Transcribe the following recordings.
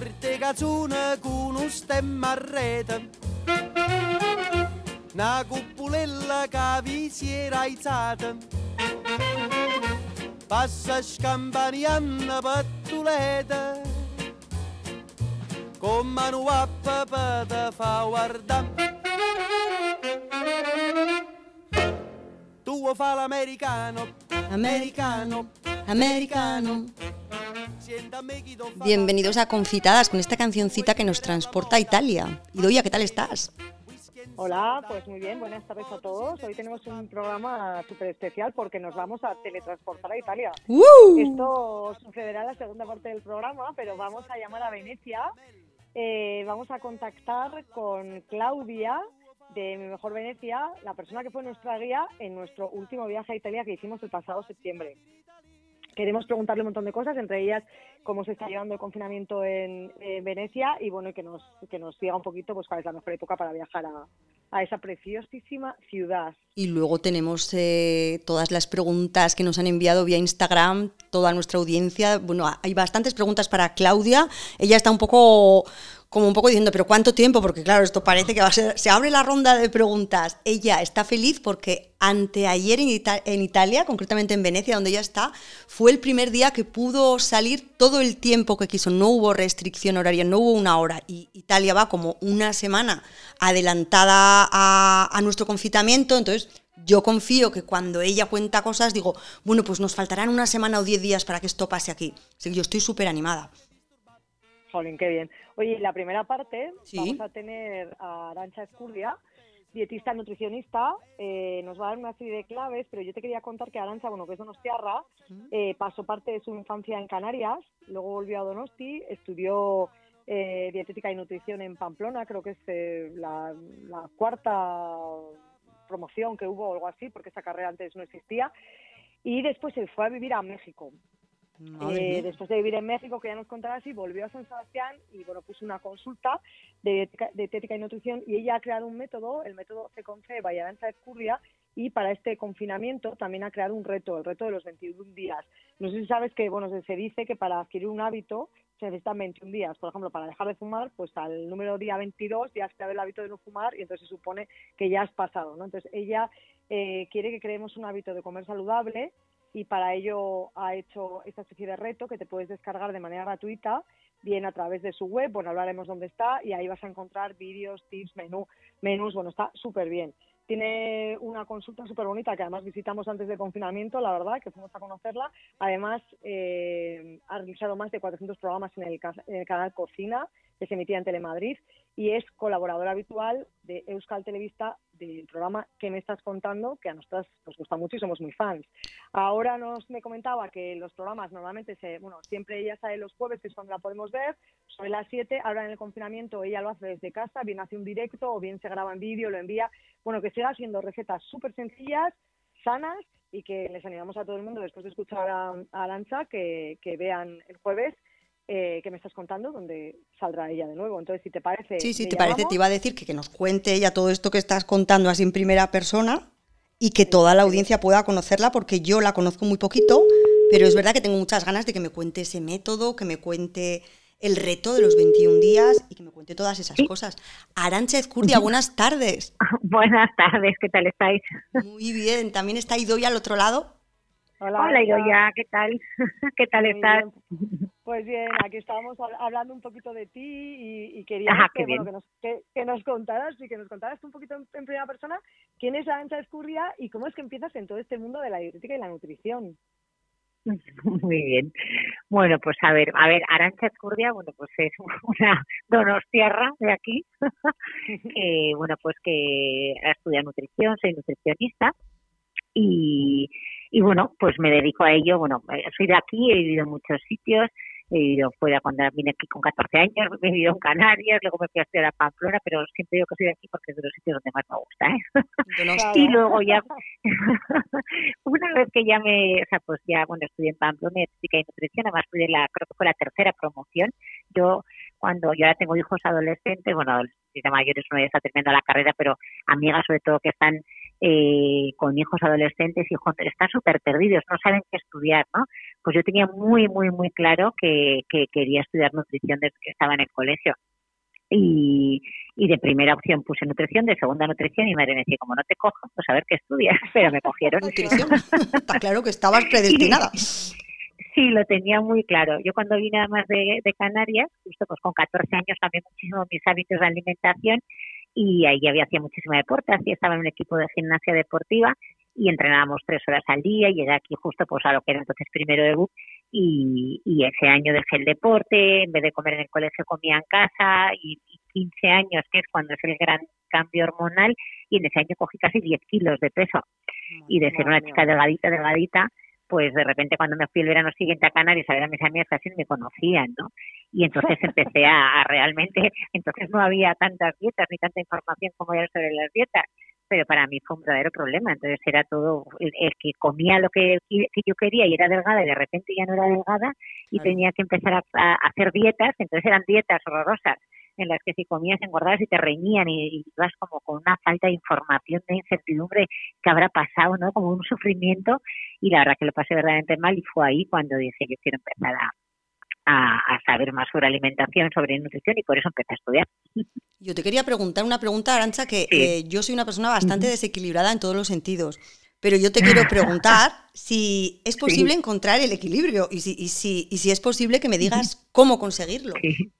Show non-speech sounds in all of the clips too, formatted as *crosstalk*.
Porte cazzone con un stemma a rete. Una cupulella che vi si era alzata. Passa scampanianna pattuleta. Con mano a papà te fa guardare. Tu fa l'americano, americano, americano. Bienvenidos a Confitadas con esta cancioncita que nos transporta a Italia. Idoia, ¿qué tal estás? Hola, pues muy bien, buenas tardes a todos. Hoy tenemos un programa súper especial porque nos vamos a teletransportar a Italia. Esto sucederá en la segunda parte del programa, pero vamos a llamar a Venecia. Eh, vamos a contactar con Claudia, de Mi Mejor Venecia, la persona que fue nuestra guía en nuestro último viaje a Italia que hicimos el pasado septiembre. Queremos preguntarle un montón de cosas, entre ellas cómo se está llevando el confinamiento en, Venecia y bueno, que nos, que nos diga un poquito pues cuál es la mejor época para viajar a, esa preciosísima ciudad. Y luego tenemos eh, todas las preguntas que nos han enviado vía Instagram, toda nuestra audiencia. Bueno, hay bastantes preguntas para Claudia. Ella está un poco como un poco diciendo, pero ¿cuánto tiempo? Porque claro, esto parece que va a ser, se abre la ronda de preguntas. Ella está feliz porque anteayer en, en Italia, concretamente en Venecia, donde ella está, fue el primer día que pudo salir todo el tiempo que quiso. No hubo restricción horaria, no hubo una hora. Y Italia va como una semana adelantada a, a nuestro confitamiento, entonces yo confío que cuando ella cuenta cosas digo, bueno, pues nos faltarán una semana o diez días para que esto pase aquí. Así que yo estoy súper animada. Jolín, qué bien. Oye, la primera parte vamos a tener a Arancha Escurdia, dietista nutricionista, eh, nos va a dar una serie de claves, pero yo te quería contar que Arancha, bueno, que es donostiarra, eh, pasó parte de su infancia en Canarias, luego volvió a Donosti, estudió eh, dietética y nutrición en Pamplona, creo que es la, la, cuarta promoción que hubo o algo así, porque esa carrera antes no existía, y después se fue a vivir a México. Eh, después de vivir en México, que ya nos contará así, volvió a San Sebastián y bueno, puso una consulta de, dietética y nutrición y ella ha creado un método, el método C11 Valladanza de Escurria, y para este confinamiento también ha creado un reto, el reto de los 21 días. No sé si sabes que, bueno, se dice que para adquirir un hábito se necesitan 21 días. Por ejemplo, para dejar de fumar, pues al número día 22 ya has creado el hábito de no fumar y entonces se supone que ya has pasado, ¿no? Entonces ella eh, quiere que creemos un hábito de comer saludable, y para ello ha hecho esta especie de reto que te puedes descargar de manera gratuita, bien a través de su web, bueno, hablaremos dónde está y ahí vas a encontrar vídeos, tips, menú, menús, bueno, está súper bien. Tiene una consulta súper bonita que además visitamos antes del confinamiento, la verdad, que fuimos a conocerla. Además, eh, ha realizado más de 400 programas en el, en el canal Cocina, que se emitía en Telemadrid, y es colaboradora habitual de Euskal Televista del programa que me estás contando, que a nosotras nos gusta mucho y somos muy fans. Ahora nos me comentaba que los programas normalmente se, bueno, siempre ella sale los jueves, que es cuando la podemos ver, sobre las 7, ahora en el confinamiento ella lo hace desde casa, bien hace un directo o bien se graba en vídeo, lo envía, bueno, que siga haciendo recetas súper sencillas, sanas y que les animamos a todo el mundo después de escuchar a, a que vean el jueves eh, que me estás contando, donde saldrá ella de nuevo. Entonces, si te parece... Sí, sí, te parece, te iba a decir que, que nos cuente ella todo esto que estás contando así en primera persona y que toda la audiencia pueda conocerla, porque yo la conozco muy poquito, pero es verdad que tengo muchas ganas de que me cuente ese método, que me cuente el reto de los 21 días y que me cuente todas esas cosas. Arancha Ezcurdia, buenas tardes. *laughs* Buenas tardes, ¿qué tal estáis? Muy bien, ¿también está Idoia al otro lado? Hola, Hola Idoia, ¿qué tal? *laughs* ¿Qué tal estás? Pues bien, aquí estábamos hablando un poquito de ti y, queríamos que, nos, que, nos, contaras y que nos contaras un poquito en, primera persona quién es Arancha Escurria y cómo es que empiezas en todo este mundo de la dietética y la nutrición. *laughs* Muy bien. Bueno, pues a ver, a ver, Arancha Escurria, bueno, pues es *laughs* una donostiarra de aquí, que, bueno, pues que estudia nutrición, soy nutricionista y, y bueno, pues me dedico a ello. Bueno, eh, soy de aquí, he vivido en muchos sitios, he vivido fuera cuando vine aquí con 14 años, *laughs* he vivido en Canarias, luego me fui a estudiar a Pamplona, pero siempre digo que soy de aquí porque es de los sitios donde más me gusta. ¿eh? *laughs* y luego ya, *laughs* una vez que ya me, o sea, pues ya, bueno, estudié en Pamplona, física y nutrición, además fui de la, creo que fue la tercera promoción. Yo, cuando yo ahora tengo hijos adolescentes, bueno, adolescentes mayores, uno ya está terminando la carrera, pero amigas sobre todo que están eh, con hijos adolescentes y están súper perdidos, no saben qué estudiar, ¿no? Pues yo tenía muy, muy, muy claro que, que quería estudiar nutrición desde que estaba en el colegio. Y, y de primera opción puse nutrición, de segunda nutrición y madre me decía, como no te cojo, pues a ver qué estudias, *laughs* pero me cogieron. Nutrición, está claro que estabas *laughs* predestinada. Sí, lo tenía muy claro. Yo cuando vine además de, de Canarias, justo pues con 14 años cambié muchísimo mis hábitos de alimentación y ahí había hacía muchísimo deporte, así estaba en un equipo de gimnasia deportiva y entrenábamos tres horas al día y llegué aquí justo pues a lo que era entonces primero de y, y ese año dejé el deporte, en vez de comer en el colegio comía en casa y, 15 años, que es cuando es el gran cambio hormonal, y en ese año cogí casi 10 kilos de peso. y de ser una chica delgadita, delgadita, pues de repente cuando me fui el verano siguiente a Canarias a ver a mis amigas casi me conocían, ¿no? Y entonces *laughs* empecé a, realmente, entonces no había tantas dietas ni tanta información como hay sobre las dietas, pero para mí fue un verdadero problema. Entonces era todo el, que comía lo que, que, yo quería y era delgada y de repente ya no era delgada y tenía que empezar a, hacer dietas, entonces eran dietas horrorosas en las que si comías engordabas y te reñían y, ibas como con una falta de información, de incertidumbre que habrá pasado, ¿no? Como un sufrimiento y la verdad que lo pasé verdaderamente mal y fue ahí cuando dije yo quiero empezar a, a, saber más sobre alimentación, sobre nutrición y por eso empecé a estudiar. Yo te quería preguntar una pregunta, Arancha, que eh, yo soy una persona bastante desequilibrada en todos los sentidos. Pero yo te quiero preguntar *laughs* si es posible encontrar el equilibrio y si, y, si, y si es posible que me digas cómo conseguirlo. Sí,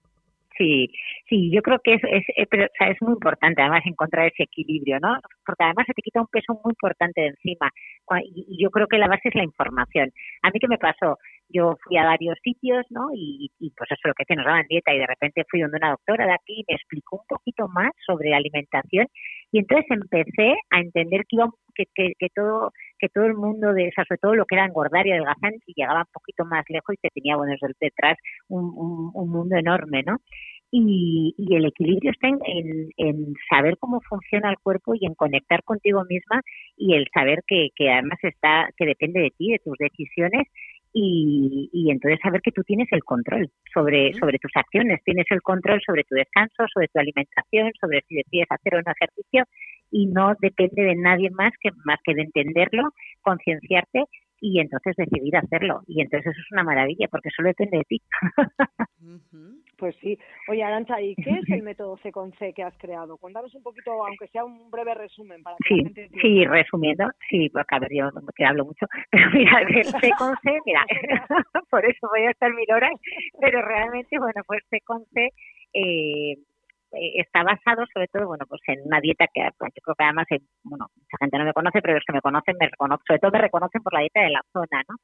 sí, yo creo que es, es, eh, pero, o sea, es muy importante además encontrar ese equilibrio, ¿no? Porque además se te quita un peso muy importante de encima y, yo creo que la base es la información. A mí qué me pasó, yo fui a varios sitios, ¿no? Y, y pues eso lo que te nos daban dieta y de repente fui donde una doctora de aquí y me explicó un poquito más sobre alimentación y entonces empecé a entender que iba que, que, que todo que todo el mundo de sobre todo lo que era engordar y adelgazar y llegaba un poquito más lejos y te tenía bueno detrás un, un, un mundo enorme no y, y el equilibrio está en, en, saber cómo funciona el cuerpo y en conectar contigo misma y el saber que, que además está que depende de ti de tus decisiones y, y entonces saber que tú tienes el control sobre, sobre tus acciones, tienes el control sobre tu descanso, sobre tu alimentación, sobre si decides hacer un ejercicio y no depende de nadie más que más que de entenderlo, concienciarte y entonces decidir hacerlo. Y entonces eso es una maravilla porque solo depende de ti. Pues sí. Oye, Arancha, ¿y qué es el método C con C que has creado? Cuéntanos un poquito, aunque sea un breve resumen para que sí, la gente Sí, resumiendo, sí, porque a ver, yo que hablo mucho, *laughs* pero mira, el C con C, mira, *laughs* *laughs* por eso voy a estar mil horas, pero realmente, bueno, pues C con C eh, está basado sobre todo, bueno, pues en una dieta que yo creo que además, bueno, mucha gente no me conoce, pero los que me conocen me reconocen, sobre todo me reconocen por la dieta de la zona, ¿no?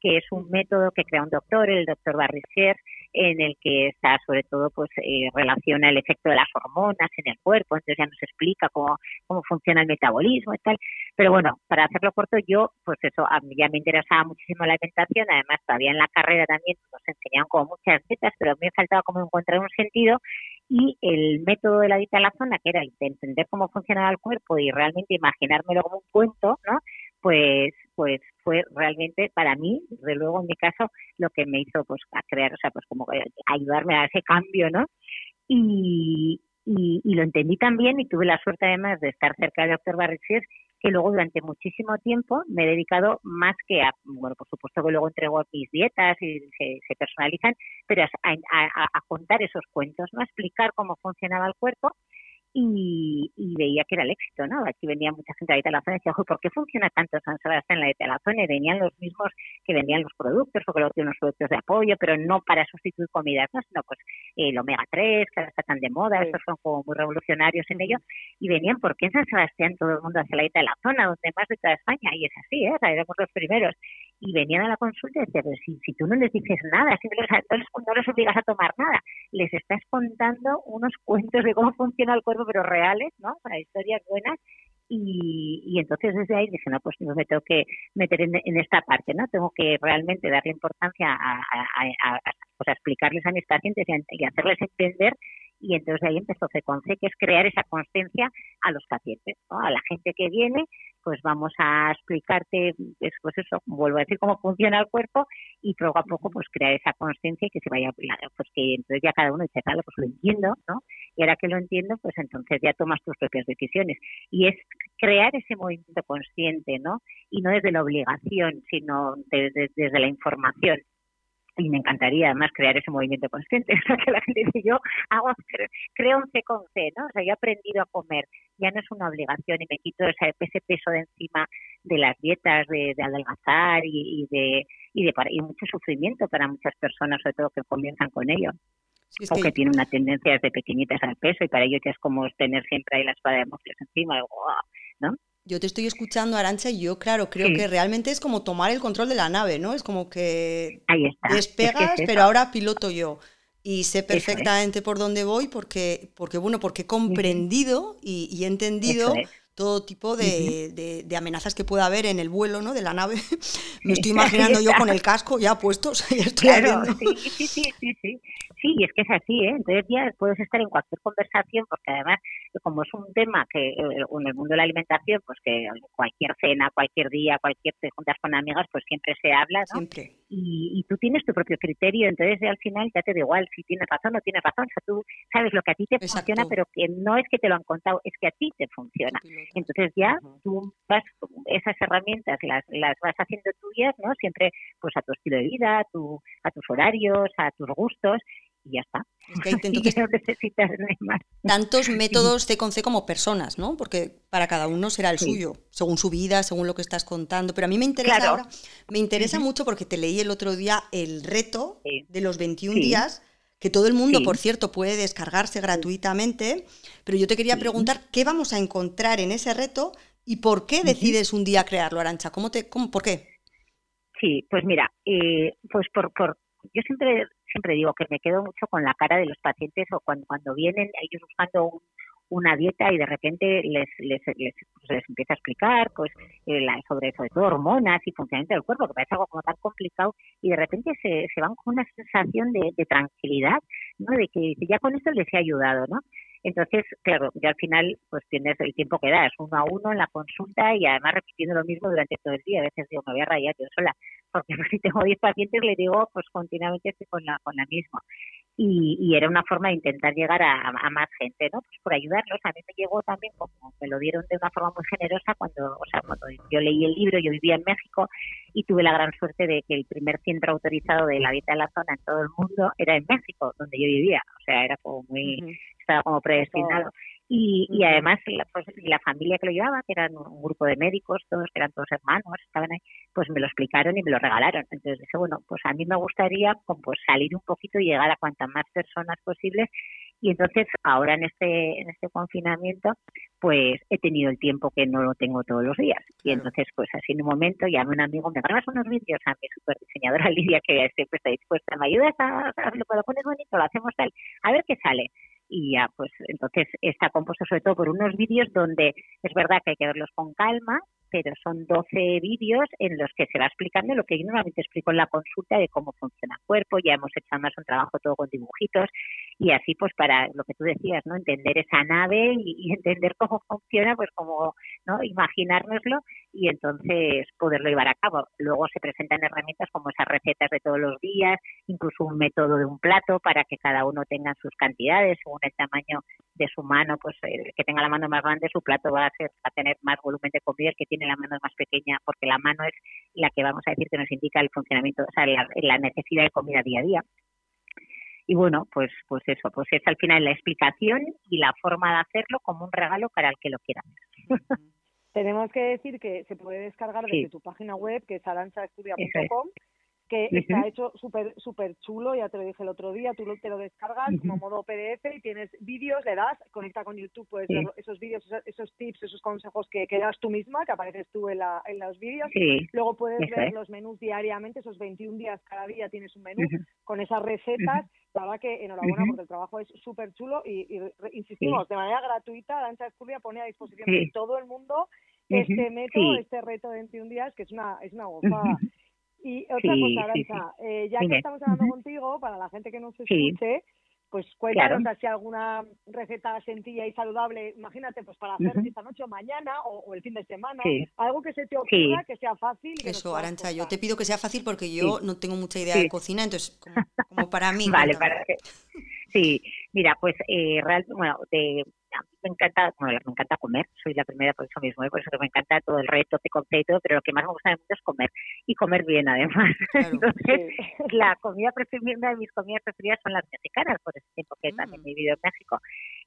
Que es un método que crea un doctor, el doctor Barrissier, en el que está sobre todo pues eh, relaciona el efecto de las hormonas en el cuerpo, entonces ya nos explica cómo, cómo funciona el metabolismo y tal. Pero bueno, para hacerlo corto, yo, pues eso, a mí ya me interesaba muchísimo la alimentación, además todavía en la carrera también nos enseñaban como muchas dietas, pero a mí me faltaba como encontrar un sentido y el método de la dieta a la zona, que era el de entender cómo funcionaba el cuerpo y realmente imaginármelo como un cuento, ¿no? Pues, pues fue realmente para mí, desde luego en mi caso, lo que me hizo pues a crear, o sea, pues como ayudarme a ese cambio, ¿no? Y, y, y, lo entendí también y tuve la suerte además de estar cerca del doctor Barrichier que luego durante muchísimo tiempo me he dedicado más que a, bueno, por supuesto que luego entrego mis dietas y se, se personalizan, pero a, contar esos cuentos, ¿no? A explicar cómo funcionaba el cuerpo y, y, veía que era el éxito, ¿no? Aquí venía mucha gente a la zona y decía, ¿por qué funciona tanto San Sebastián en la zona? Y venían los mismos que vendían los productos, porque luego tienen unos productos de apoyo, pero no para sustituir comidas, ¿no? Sino pues el omega 3, que ahora está tan de moda, estos son como muy revolucionarios en ello, y venían, ¿por qué en San Sebastián todo el mundo hace la dieta de la zona, donde más de toda España? Y es así, ¿eh? O sea, éramos los primeros. Y venían a la consulta y decían, pero si, si tú no les dices nada, si no les, no les obligas a tomar nada, les estás contando unos cuentos de cómo *laughs* funciona el cuerpo pero reales, ¿no? Para historias buenas. Y, y entonces desde ahí dije, no, pues me tengo que meter en, en esta parte, ¿no? Tengo que realmente darle importancia a, a, a, pues explicarles a mis pacientes y, hacerles entender y entonces ahí empezó C que es crear esa conciencia a los pacientes, ¿no? a la gente que viene, pues vamos a explicarte, después eso, vuelvo a decir cómo funciona el cuerpo y poco a poco pues crear esa conciencia y que se vaya, pues que entonces ya cada uno dice, pues lo entiendo, ¿no? Y ahora que lo entiendo, pues entonces ya tomas tus propias decisiones. Y es crear ese movimiento consciente, ¿no? Y no desde la obligación, sino desde, desde la información y me encantaría además crear ese movimiento consciente, *laughs* o sea, que la gente dice, yo hago, creo un C con C, ¿no? O sea, yo he aprendido a comer, ya no es una obligación y me quito ese, ese peso de encima de las dietas, de, adelgazar y, de, y de y mucho sufrimiento para muchas personas, sobre todo que comienzan con ello. o que, tienen una tendencia desde pequeñitas al peso y para ellos ya es como tener siempre ahí la espada de Mocles encima, ¿no? Yo te estoy escuchando, Arancha, y yo, claro, creo que realmente es como tomar el control de la nave, ¿no? Es como que despegas, pero ahora piloto yo. Y sé perfectamente por dónde voy porque, porque, bueno, porque he comprendido y, he entendido todo tipo de, amenazas que pueda haber en el vuelo ¿no? de la nave. *laughs* Me estoy imaginando yo con el casco ya puessto, *laughs* ya estoy claro, sí, sí, sí, sí, sí. Y es que es así, ¿eh? Entonces ya puedes estar en cualquier conversación, porque además, como es un tema que eh, en el mundo de la alimentación, pues que cualquier cena, cualquier día, cualquier te juntas con amigas, pues siempre se habla, ¿no? Siempre. Y, tú tienes tu propio criterio, entonces al final ya te da igual si tienes razón o no tienes razón, o sea, tú sabes lo que a ti te funciona, pero que no es que te lo han contado, es que a ti te funciona. Entonces ya tú vas, esas herramientas las, las vas haciendo tuyas, ¿no? Siempre pues a tu estilo de vida, a, tu, a tus horarios, a tus gustos y ya está. entonces, *laughs* no necesitas más. Tantos métodos C con C como personas, ¿no? Porque para cada uno será el suyo, según su vida, según lo que estás contando. Pero a mí me interesa ahora, me interesa mucho porque te leí el otro día el reto de los 21 días, que todo el mundo, por cierto, puede descargarse gratuitamente. Pero yo te quería preguntar, ¿qué vamos a encontrar en ese reto y por qué decides un día crearlo, Arancha? ¿Cómo te, cómo, ¿Por qué? Sí, pues mira, eh, pues por, por, yo siempre siempre digo que me quedo mucho con la cara de los pacientes o cuando, vienen ellos buscando una dieta y de repente les, les, les, pues empieza a explicar pues eh, la, sobre sobre todo hormonas y funcionamiento del cuerpo, que parece algo como tan complicado y de repente se, se van con una sensación de, de tranquilidad, ¿no? De que ya con esto les he ayudado, ¿no? Entonces, claro, ya al final pues tienes el tiempo que das, uno a uno en la consulta y además repitiendo lo mismo durante todo el día. A veces digo, me voy a rayar yo sola, porque *laughs* si tengo 10 pacientes le digo, pues continuamente estoy con la, con la misma. Y, y era una forma de intentar llegar a, a, más gente, ¿no? Pues por ayudarlos. A mí me llegó también, como me lo dieron de una forma muy generosa, cuando, o sea, cuando yo leí el libro, yo vivía en México y tuve la gran suerte de que el primer centro autorizado de la dieta de la zona en todo el mundo era en México, donde yo vivía. O sea, era como muy, estaba como predestinado. Y, y además la, pues, la familia que lo llevaba, que eran un grupo de médicos, todos que eran todos hermanos, estaban ahí, pues me lo explicaron y me lo regalaron. Entonces dije, bueno, pues a mí me gustaría pues, salir un poquito y llegar a cuantas más personas posibles y entonces ahora en este en este confinamiento pues he tenido el tiempo que no lo tengo todos los días. Y entonces pues así en un momento llamé a un amigo me grabas unos vídeos a mi super diseñadora *laughs* Lidia que siempre está dispuesta me ayudas a, a lo, lo pones bonito lo hacemos tal a ver qué sale y ya pues entonces está compuesto sobre todo por unos vídeos donde es verdad que hay que verlos con calma pero son 12 vídeos en los que se va explicando lo que yo normalmente explico en la consulta de cómo funciona el cuerpo, ya hemos hecho más un trabajo todo con dibujitos y así pues para lo que tú decías, ¿no? Entender esa nave y, entender cómo *laughs* funciona, pues como, ¿no? Imaginárnoslo y entonces poderlo llevar a cabo. Luego se presentan herramientas como esas recetas de todos los días, incluso un método de un plato para que cada uno tenga sus cantidades según el tamaño de su mano, pues el que tenga la mano más grande, su plato va a ser va a tener más volumen de comida, el que tiene la mano más pequeña, porque la mano es la que vamos a decir que nos indica el funcionamiento, o sea, la, necesidad de comida día a día. Y bueno, pues, pues eso, pues es al final la explicación y la forma de hacerlo como un regalo para el que lo quiera. Tenemos que decir que se puede descargar desde tu página web, que es aranchaestudia.com, que está hecho súper super chulo, ya te lo dije el otro día, tú te lo descargas como modo PDF y tienes vídeos, le das, conecta con YouTube, puedes ver esos vídeos, esos, tips, esos consejos que, que, das tú misma, que apareces tú en, la, en los vídeos. Luego puedes ver los menús diariamente, esos 21 días cada día tienes un menú con esas recetas. La verdad que enhorabuena porque el trabajo es súper chulo y, insistimos, de manera gratuita, Dancha Escuria pone a disposición de todo el mundo este método, este reto de 21 días, que es una, es una gozada. Y otra cosa, Arancha, eh, ya que estamos hablando contigo, para la gente que no se escuche, pues cuéntanos si alguna receta sencilla y saludable, imagínate, pues para hacer esta noche o mañana o, el fin de semana, algo que se te ocurra, que sea fácil. Eso, Arancha, yo te pido que sea fácil porque yo no tengo mucha idea de cocina, entonces, como, para mí. *laughs* vale, para que... Sí, mira, pues eh, real, bueno, de me encanta, bueno, me encanta comer, soy la primera por eso mismo, ¿eh? por eso que me encanta todo el reto que conté y todo, pero lo que más me gusta de mundo es comer y comer bien además. *laughs* Entonces, la comida preferida, una de mis comidas preferidas son las mexicanas, por ese tiempo que también he vivido en México.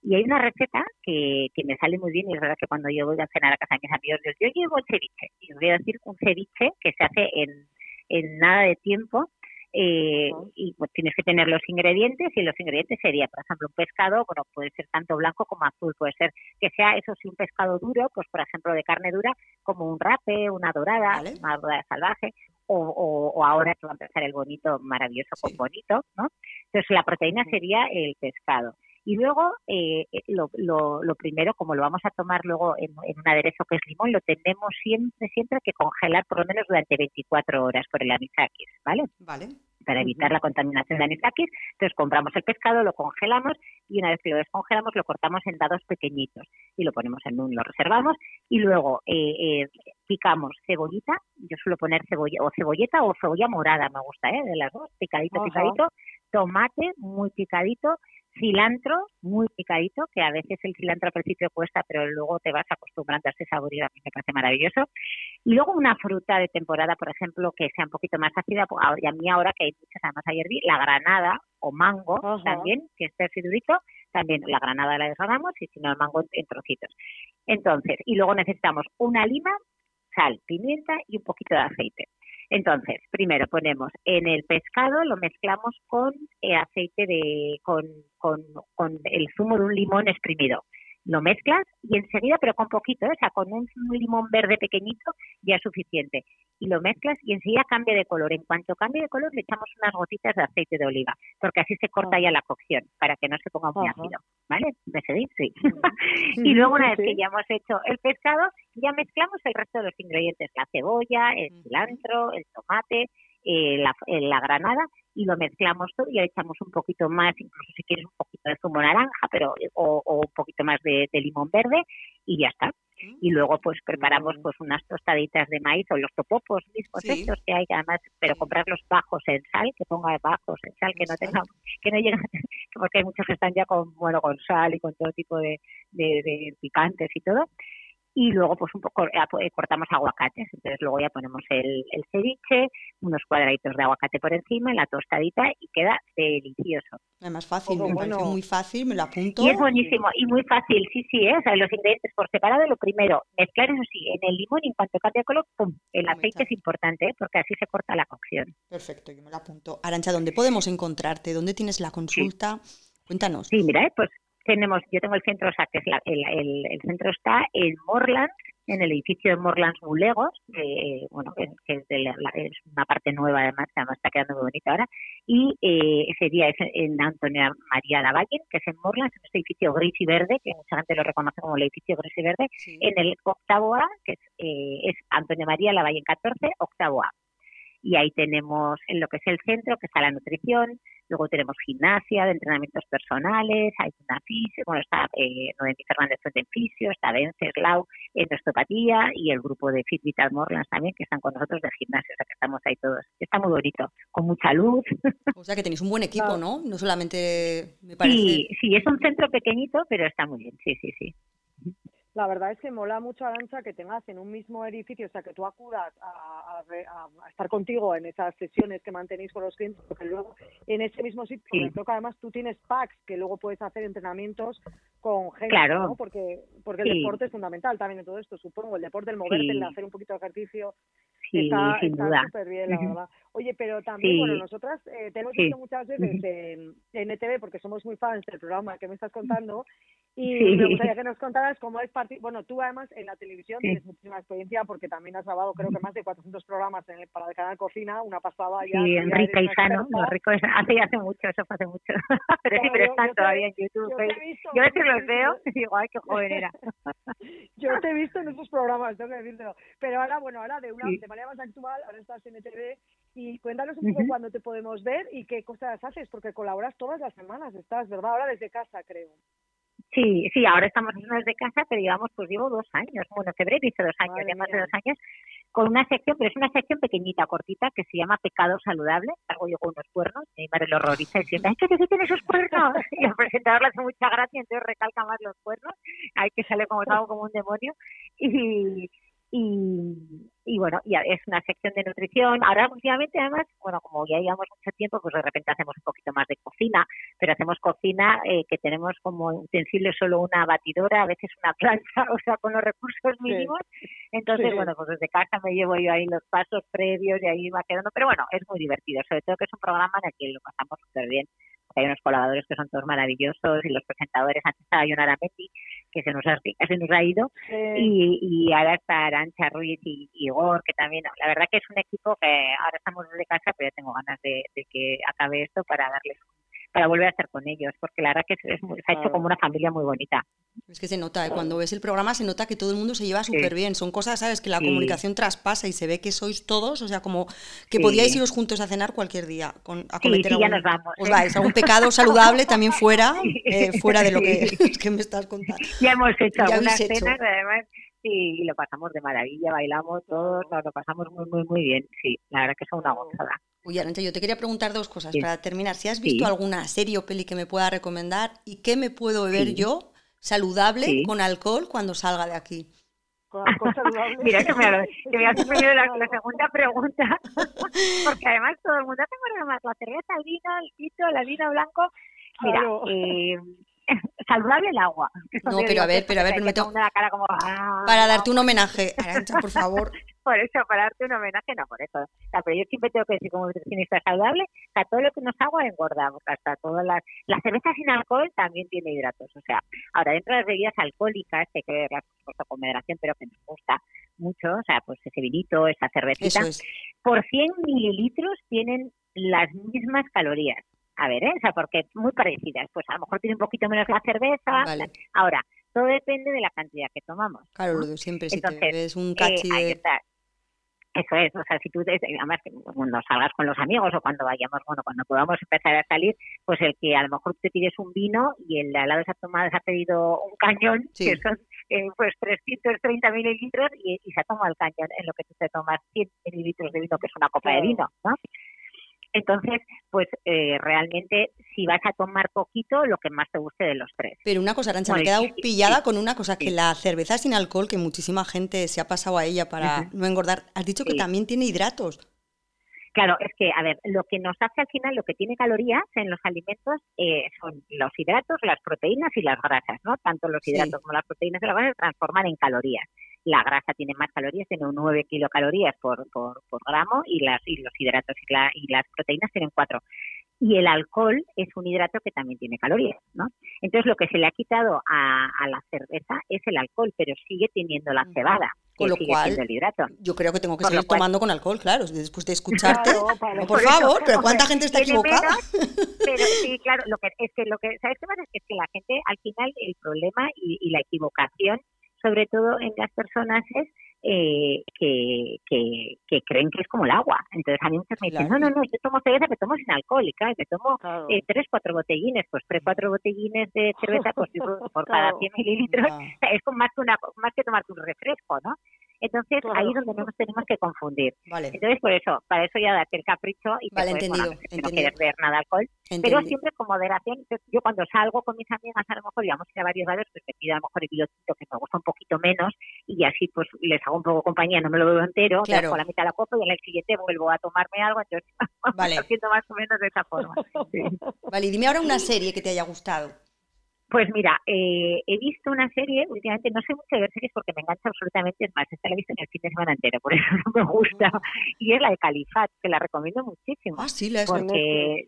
Y hay una receta que, que me sale muy bien y es verdad que cuando yo voy a cenar a casa de mis amigos, yo, yo llevo el ceviche. Y os voy a decir un ceviche que se hace en, en nada de tiempo eh, y pues tienes que tener los ingredientes y los ingredientes sería, por ejemplo, un pescado, bueno, puede ser tanto blanco como azul, puede ser que sea eso sí un pescado duro, pues por ejemplo de carne dura, como un rape, una dorada, una dorada salvaje, o, o, ahora que va a empezar el bonito maravilloso con bonito, ¿no? Entonces la proteína sería el pescado. Y luego, eh, eh, lo, lo, lo, primero, como lo vamos a tomar luego en, en, un aderezo que es limón, lo tenemos siempre, siempre que congelar por lo menos durante 24 horas por el anisakis, ¿vale? Vale. Para evitar la contaminación de anisakis. Entonces compramos el pescado, lo congelamos y una vez que lo descongelamos lo cortamos en dados pequeñitos y lo ponemos en un, lo reservamos y luego eh, eh, picamos cebollita, yo suelo poner cebolla o cebolleta o cebolla morada, me gusta, ¿eh? De las dos, picadito, picadito, tomate muy picadito cilantro muy picadito, que a veces el cilantro al principio cuesta, pero luego te vas acostumbrando a ese sabor y a mí me parece maravilloso. Y luego una fruta de temporada, por ejemplo, que sea un poquito más ácida, pues, y a mí ahora que hay muchas, además ayer vi la granada o mango también, que esté así también la granada la desgranamos y si no el mango en trocitos. Entonces, y luego necesitamos una lima, sal, pimienta y un poquito de aceite. Entonces, primero ponemos en el pescado, lo mezclamos con eh, aceite de, con, con, con el zumo de un limón exprimido lo mezclas y enseguida, pero con poquito, ¿eh? o sea, con un, limón verde pequeñito ya es suficiente. Y lo mezclas y enseguida cambia de color. En cuanto cambie de color, le echamos unas gotitas de aceite de oliva, porque así se corta ya la cocción, para que no se ponga muy ácido. ¿Vale? ¿Me seguís? Sí. *laughs* y luego, una vez que ya hemos hecho el pescado, ya mezclamos el resto de los ingredientes: la cebolla, el cilantro, el tomate, eh, la, la granada y lo mezclamos todo y le echamos un poquito más, incluso si quieres un poquito de zumo naranja, pero o, un poquito más de, limón verde y ya está. Mm. Y luego pues preparamos pues unas tostaditas de maíz o los topopos mismos estos que hay además, pero comprarlos bajos en sal, que ponga bajos en sal, que no tenga, que no lleguen, *laughs* porque hay muchos que están ya con bueno con sal y con todo tipo de, de picantes y todo y luego pues un poco eh, cortamos aguacates, entonces luego ya ponemos el, el ceviche, unos cuadraditos de aguacate por encima, la tostadita y queda delicioso. Además fácil, me parece muy fácil, me lo apunto. Y es buenísimo y muy fácil, sí, sí, ¿eh? o sea, los ingredientes por separado, lo primero, mezclar eso sí, en el limón y en cuanto cambia de color, pum, el aceite es importante ¿eh? porque así se corta la cocción. Perfecto, yo me lo apunto. Arancha, ¿dónde podemos encontrarte? ¿Dónde tienes la consulta? Cuéntanos. Sí, mira, eh, pues tenemos, yo tengo el centro, o sea, que es el, el, centro está en Morlands, en el edificio de Morlands Bulegos, eh, bueno, que, es, una parte nueva además, que además está quedando muy bonita ahora, y eh, ese día es en Antonia María Lavalle, que es en Morlands, en este edificio gris y verde, que mucha gente lo reconoce como el edificio gris y verde, en el octavo A, que es, eh, es Antonia María Lavalle 14, octavo A y ahí tenemos en lo que es el centro, que está la nutrición, luego tenemos gimnasia de entrenamientos personales, hay una fisio, bueno, está eh, Noemí Fernández en fisio, está Venceslau en osteopatía y el grupo de Fit Vital Morlands también, que están con nosotros de gimnasia, o sea que estamos ahí todos. Está muy bonito, con mucha luz. *laughs* O sea que tenéis un buen equipo, ¿no? No solamente me parece... Sí, sí, es un centro pequeñito, pero está muy bien, sí, sí, sí la verdad es que mola mucho, Arancha, que tengas en un mismo edificio, o sea, que tú acudas a, estar contigo en esas sesiones que mantenéis con los clientes, porque luego en ese mismo sitio, creo que además tú tienes packs que luego puedes hacer entrenamientos con gente, claro. ¿no? Porque, porque el deporte es fundamental también en todo esto, supongo, el deporte, el moverte, el hacer un poquito de ejercicio, está súper bien, la verdad. Oye, pero también, bueno, nosotras eh, te hemos visto muchas veces en, en ETV, porque somos muy fans del programa que me estás contando, y me gustaría que nos contaras cómo es partir. Bueno, tú además en la televisión tienes muchísima experiencia porque también has grabado creo que más de 400 programas en el, para el canal Cocina, una pasada ya. Sí, en Rica y Sano, lo rico es, hace, hace mucho, eso hace mucho. *laughs* pero sí, pero están todavía en YouTube. Yo, visto, yo a veces los veo y *laughs* digo, ay, qué joven era. *laughs* yo te he visto en esos programas, tengo que decirlo. Pero ahora, bueno, ahora de, una, de manera más actual, ahora estás en ETV y cuéntanos un poco cuándo te podemos ver y qué cosas haces, porque colaboras todas las semanas, estás, ¿verdad? Ahora desde casa, creo. Sí, sí, ahora estamos desde casa, pero llevamos, pues llevo dos años, bueno, febrero hice dos años, ya más de dos años, con una sección, pero es una sección pequeñita, cortita, que se llama Pecado Saludable. Hago yo con unos cuernos, y mi madre lo horroriza *laughs* y siempre, ¡ay, que te quiten esos cuernos! *laughs* Y al presentador le hace mucha gracia, entonces recalca más los cuernos, hay que sale como algo como un demonio. Y, y, y bueno, ya es una sección de nutrición. Ahora últimamente además, bueno, como ya llevamos mucho tiempo, pues de repente hacemos un poquito más de cocina, pero hacemos cocina eh, que tenemos como utensilio solo una batidora, a veces una *laughs* plancha, o sea, con los recursos mínimos. Entonces, bueno, pues desde casa me llevo yo ahí los pasos previos y ahí va quedando, pero bueno, es muy divertido, sobre todo que es un programa en el que lo pasamos súper bien hay unos colaboradores que son todos maravillosos y los presentadores, antes estaba Yonara Metti, que se nos ha, se nos ha ido, y, y ahora está Arancha Ruiz y, Igor, que también, la verdad que es un equipo que ahora estamos desde casa, pero yo tengo ganas de, de que acabe esto para darles para volver a estar con ellos, porque la verdad que es, se ha hecho como una familia muy bonita. Es que se nota, ¿eh? cuando ves el programa se nota que todo el mundo se lleva súper bien. Son cosas, ¿sabes? Que la comunicación traspasa y se ve que sois todos, o sea, como que podíais iros juntos a cenar cualquier día, con, a cometer algún, ya nos vamos, os vais, algún pecado saludable también fuera, *laughs* eh, fuera de lo que, *laughs* que, me estás contando. Ya hemos hecho algunas cenas, además, y lo pasamos de maravilla, bailamos todos, nos lo pasamos muy, muy, muy bien. Sí, la verdad que es una gozada. Uy, Arancha, yo te quería preguntar dos cosas para terminar. Si has visto alguna serie o peli que me pueda recomendar y qué me puedo beber yo saludable con alcohol cuando salga de aquí. Con alcohol saludable. *laughs* Mira, que me, que me hace primero la, la, segunda pregunta, *laughs* porque además todo el mundo hace más la cerveza, el vino, el pito, el vino blanco. Mira, eh, *laughs* saludable el agua. No, pero a ver, pero a ver, permito. Como, ah, para darte un homenaje, Arancha, por favor. *laughs* por eso, para darte un homenaje, no, por eso. O sea, pero yo siempre tengo que decir, como nutricionista saludable, o sea, todo lo que nos agua engordamos, hasta todas las... La cerveza sin alcohol también tiene hidratos, o sea, ahora dentro de las bebidas alcohólicas, que hay que verlas con moderación, pero que nos gusta mucho, o sea, pues ese vinito, esa cervecita, por 100 mililitros tienen las mismas calorías a ver, ¿eh? o sea, porque muy parecidas. Pues a lo mejor tiene un poquito menos la cerveza. Ahora, todo depende de la cantidad que tomamos. Claro, lo de siempre, si te ves un cachi eh, Eso es, o sea, si tú, además, cuando salgas con los amigos o cuando vayamos, bueno, cuando podamos empezar a salir, pues el que a lo mejor te pides un vino y el de al lado se ha tomado, se ha pedido un cañón, que son eh, pues 330 mililitros y, y, se ha tomado el cañón en lo que tú te tomas 100 mililitros de vino, que es una copa de vino, ¿no? Entonces, pues eh, realmente si vas a tomar poquito, lo que más te guste de los tres. Pero una cosa, Arancha, me he quedado pillada con una cosa, que la cerveza sin alcohol, que muchísima gente se ha pasado a ella para no engordar, has dicho que también tiene hidratos. Claro, es que, a ver, lo que nos hace al final, lo que tiene calorías en los alimentos eh, son los hidratos, las proteínas y las grasas, ¿no? Tanto los hidratos como las proteínas de la base se transforman en calorías la grasa tiene más calorías, tiene 9 kilocalorías por, por, por gramo y, las, y los hidratos y, la, y las proteínas tienen 4 y el alcohol es un hidrato que también tiene calorías, ¿no? Entonces lo que se le ha quitado a, a la cerveza es el alcohol, pero sigue teniendo la cebada. Con lo cual, yo creo que tengo que seguir tomando con alcohol, claro, después de escucharte. por, favor, pero ¿cuánta gente está equivocada? pero *laughs* sí, claro, lo que, es que lo que, ¿sabes qué pasa? Es que la gente, al final, el problema y, y la equivocación sobre todo en las personas es eh, que, que, creen que es como el agua. Entonces a mí muchas me dicen, no, no, no, yo tomo cerveza, me tomo sin alcohol, y claro, me tomo eh, tres, cuatro botellines, pues tres, cuatro botellines de cerveza pues, *laughs* por, cada 100 mililitros, es como más que, una, más que tomarte un refresco, ¿no? Entonces ahí es donde no nos tenemos que confundir. Entonces por eso, para eso ya date el capricho y vale, entendido, no quieres ver nada alcohol, pero siempre con moderación. yo cuando salgo con mis amigas a lo mejor vamos a varios bares, pues me pido a lo mejor el pilotito que me gusta un poquito menos y así pues les hago un poco compañía, no me lo veo entero, claro. con la mitad de la copa y en el siguiente vuelvo a tomarme algo, entonces *laughs* vale. haciendo más o menos de esa forma. *laughs* Vale, y dime ahora una serie que te haya gustado. Pues mira, eh, he visto una serie, últimamente no sé mucho de ver series porque me engancha absolutamente, es más, esta la he visto en el fin de semana entero, por *laughs* eso no me gusta, y es la de Califat, que la recomiendo muchísimo. Ah, sí, la he Porque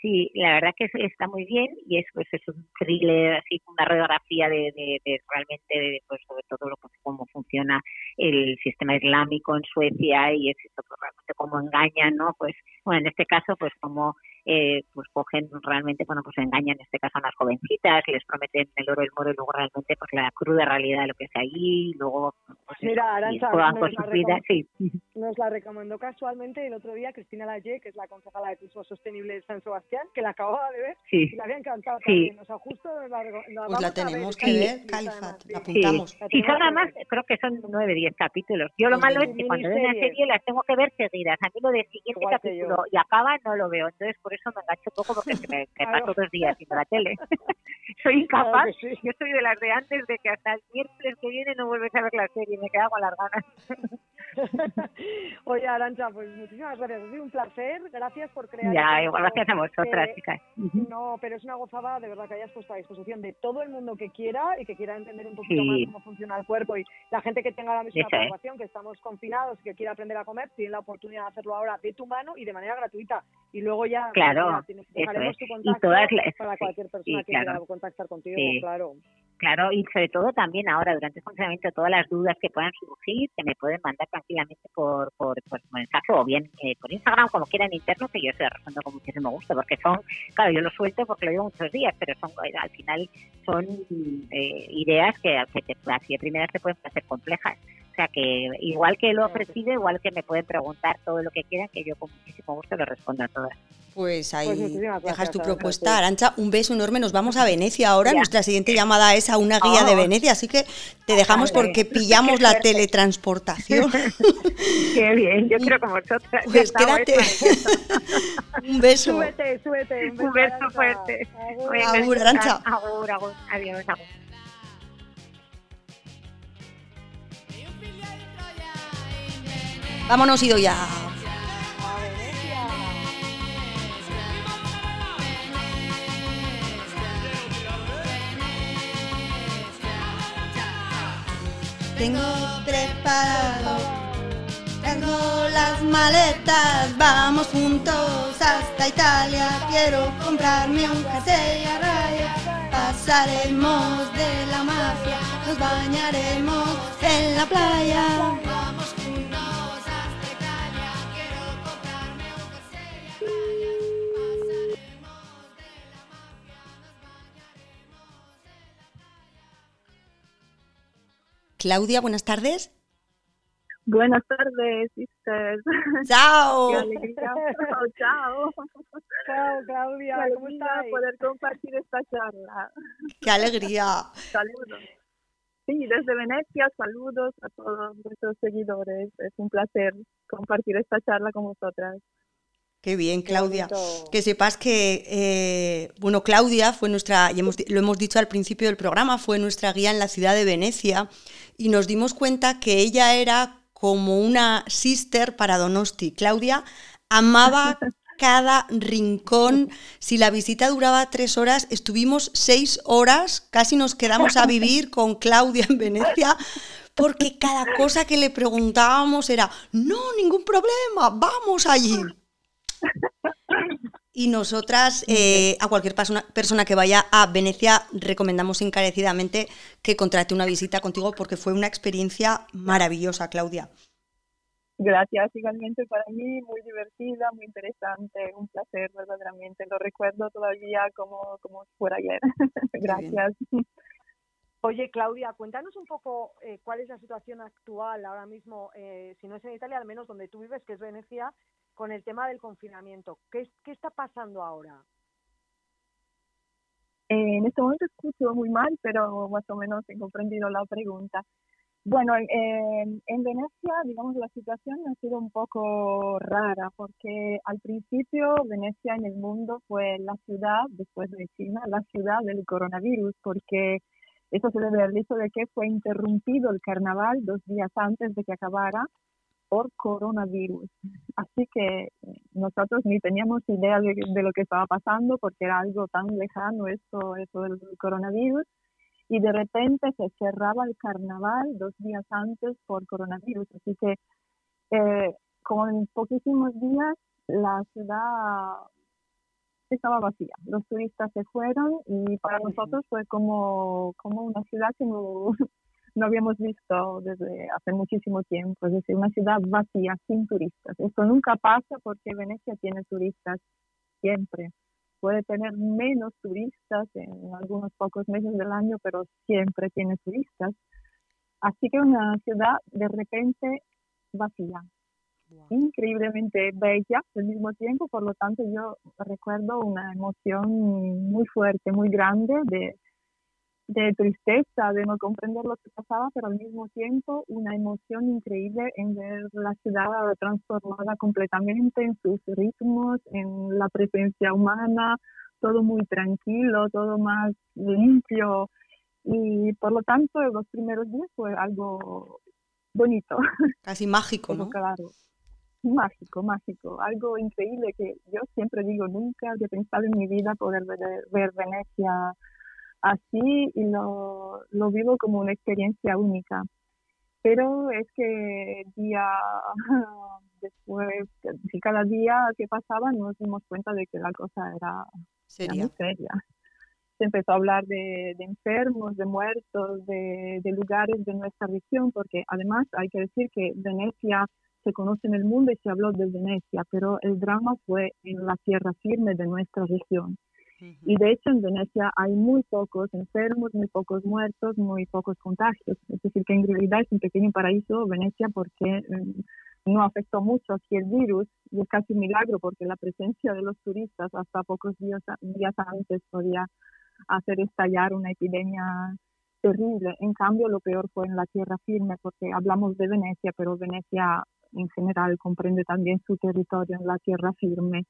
sí, la verdad que está muy bien y es pues es un thriller, así una radiografía de, de, realmente, de, pues sobre todo lo, cómo funciona el sistema islámico en Suecia y es eso, pues, realmente cómo engañan, ¿no? Pues, bueno, en este caso, pues como eh, pues cogen realmente, bueno, pues engañan en este caso a unas jovencitas, les prometen el oro, el moro y luego realmente pues la cruda realidad de lo que es allí, y luego pues, Mira, Arancha, juegan con sus vidas, sí. Nos la recomendó casualmente el otro día Cristina Laye, que es la concejala de Turismo Sostenible de San Sebastián, que la acababa de ver y la había encantado también. O sea, justo la, la pues la tenemos que ver, Califat, la apuntamos. Y son además, creo que son nueve, diez capítulos. Yo lo malo es que cuando veo una serie las tengo que ver seguidas. A mí lo de siguiente capítulo y acaba no lo veo. Entonces, por eso me engancho poco porque me, *laughs* paso dos días viendo la tele. *laughs* soy incapaz. Yo soy de las de antes de que hasta el miércoles que viene no vuelves a ver la serie. Me quedo con las ganas. *laughs* *laughs* Oye, Arancha, pues muchísimas gracias. Ha sido un placer. Gracias por crear. Ya, este igual gracias a vosotras, chicas. No, pero es una gozada de verdad que hayas puesto a disposición de todo el mundo que quiera y que quiera entender un poquito más cómo funciona el cuerpo y la gente que tenga la misma preocupación, que estamos confinados y que quiera aprender a comer, tiene la oportunidad de hacerlo ahora de tu mano y de manera gratuita. Y luego ya, claro, dejaremos tu contacto para cualquier persona que quiera contactar contigo, claro. Claro, y sobre todo también ahora, durante el funcionamiento, todas las dudas que puedan surgir, que me pueden mandar tranquilamente por, por, por mensaje o bien eh, por Instagram, como quieran interno, que yo se respondo con muchísimo gusto, porque son, claro, yo lo suelto porque lo digo muchos días, pero son al final son eh, ideas que, que te, así de primeras te pueden parecer complejas que igual que lo ofrecido, igual que me pueden preguntar todo lo que quieran, que yo con muchísimo gusto le respondo a todas. Pues ahí pues dejas tu propuesta. Arancha, un beso enorme. Nos vamos a Venecia ahora. Nuestra siguiente llamada es a una guía de Venecia, así que te dejamos porque pillamos *laughs* la teletransportación. *laughs* Qué bien, yo creo como vosotras. *laughs* Pues quédate. un beso. Súbete, súbete. Un, beso, fuerte. Agur, Arancha. Agur, agur. Adiós, agur. Vámonos, ido ya. Tengo preparado, tengo las maletas, vamos juntos hasta Italia. Quiero comprarme un jersey a raya, pasaremos de la mafia, nos bañaremos en la playa. Claudia, buenas tardes. Buenas tardes, sisters. Chao. Qué alegría. chao. Chao, Claudia. ¿Cómo estás? poder compartir esta charla. Qué alegría. Saludos. Sí, desde Venecia, saludos a todos nuestros seguidores. Es un placer compartir esta charla con vosotras. Qué bien, Claudia. que sepas que, eh, bueno, Claudia fue nuestra, y lo hemos dicho al principio del programa, fue nuestra guía en la ciudad de Venecia y nos dimos cuenta que ella era como una sister para Donosti. Claudia amaba *laughs* cada rincón. Si la visita duraba tres horas, estuvimos seis horas, casi nos quedamos a vivir *laughs* con Claudia en Venecia, porque cada cosa que le preguntábamos era, no, ningún problema, vamos allí. *laughs* Y nosotras, eh, a cualquier persona, persona que vaya a Venecia, recomendamos encarecidamente que contrate una visita contigo porque fue una experiencia maravillosa, Claudia. Gracias, igualmente para mí, muy divertida, muy interesante, un placer verdaderamente. Lo recuerdo todavía como, como fuera ayer. *laughs* Gracias. Oye, Claudia, cuéntanos un poco eh, cuál es la situación actual ahora mismo, eh, si no es en Italia, al menos donde tú vives, que es Venecia, con el tema del confinamiento. ¿Qué, qué está pasando ahora? en este momento escucho muy mal, pero más o menos he comprendido la pregunta. Bueno, en Venecia, digamos, la situación ha sido un poco rara porque al principio Venecia en el mundo fue la ciudad, después de China, la ciudad del coronavirus, porque eso se debe al hecho de que fue interrumpido el carnaval dos días antes de que acabara por coronavirus. Así que eh, nosotros ni teníamos idea de, lo que estaba pasando porque era algo tan lejano esto, eso del coronavirus. Y de repente se cerraba el carnaval dos días antes por coronavirus. Así que eh, como en poquísimos días la ciudad estaba vacía. Los turistas se fueron y para nosotros fue como, como una ciudad que no, *laughs* no habíamos visto desde hace muchísimo tiempo, es decir, una ciudad vacía, sin turistas. Esto nunca pasa porque Venecia tiene turistas siempre. Puede tener menos turistas en algunos pocos meses del año, pero siempre tiene turistas. Así que una ciudad de repente vacía, increíblemente bella al mismo tiempo, por lo tanto yo recuerdo una emoción muy fuerte, muy grande de, de tristeza, de no comprender lo que pasaba, pero al mismo tiempo una emoción increíble en ver la ciudad transformada completamente en sus ritmos, en la presencia humana, todo muy tranquilo, todo más limpio. Y por lo tanto, los primeros días fue algo bonito. Casi mágico, *laughs* ¿no? Claro, mágico, mágico, algo increíble que yo siempre digo, nunca había pensado en mi vida poder ver, Venecia así y lo, lo vivo como una experiencia única. Pero es que día *laughs* después, cada día que pasaba nos dimos cuenta de que la cosa era, ¿Seria? muy seria. Se empezó a hablar de, enfermos, de muertos, de, de lugares de nuestra región, porque además hay que decir que Venecia se conoce en el mundo y se habló de Venecia, pero el drama fue en la tierra firme de nuestra región. Y de hecho en Venecia hay muy pocos enfermos, muy pocos muertos, muy pocos contagios. Es decir, que en realidad es un pequeño paraíso Venecia porque mm, no afectó mucho aquí el virus y es casi un milagro porque la presencia de los turistas hasta pocos días, días antes podía hacer estallar una epidemia terrible. En cambio, lo peor fue en la tierra firme porque hablamos de Venecia, pero Venecia en general comprende también su territorio en la tierra firme.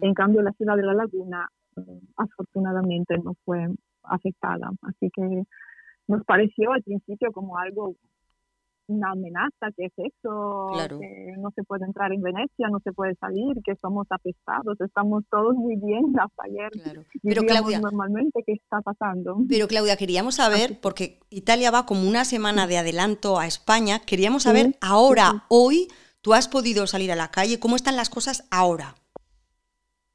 En cambio, la ciudad de La Laguna mm, afortunadamente no fue afectada. Así que nos pareció al principio como algo una amenaza, que es eso, que no se puede entrar en Venecia, no se puede salir, que somos apestados, estamos todos muy bien *laughs* hasta ayer. Pero Claudia, normalmente qué está pasando. Pero Claudia, queríamos saber, porque Italia va como una semana de adelanto a España, queríamos saber ahora, hoy, tú has podido salir a la calle, ¿cómo están las cosas ahora?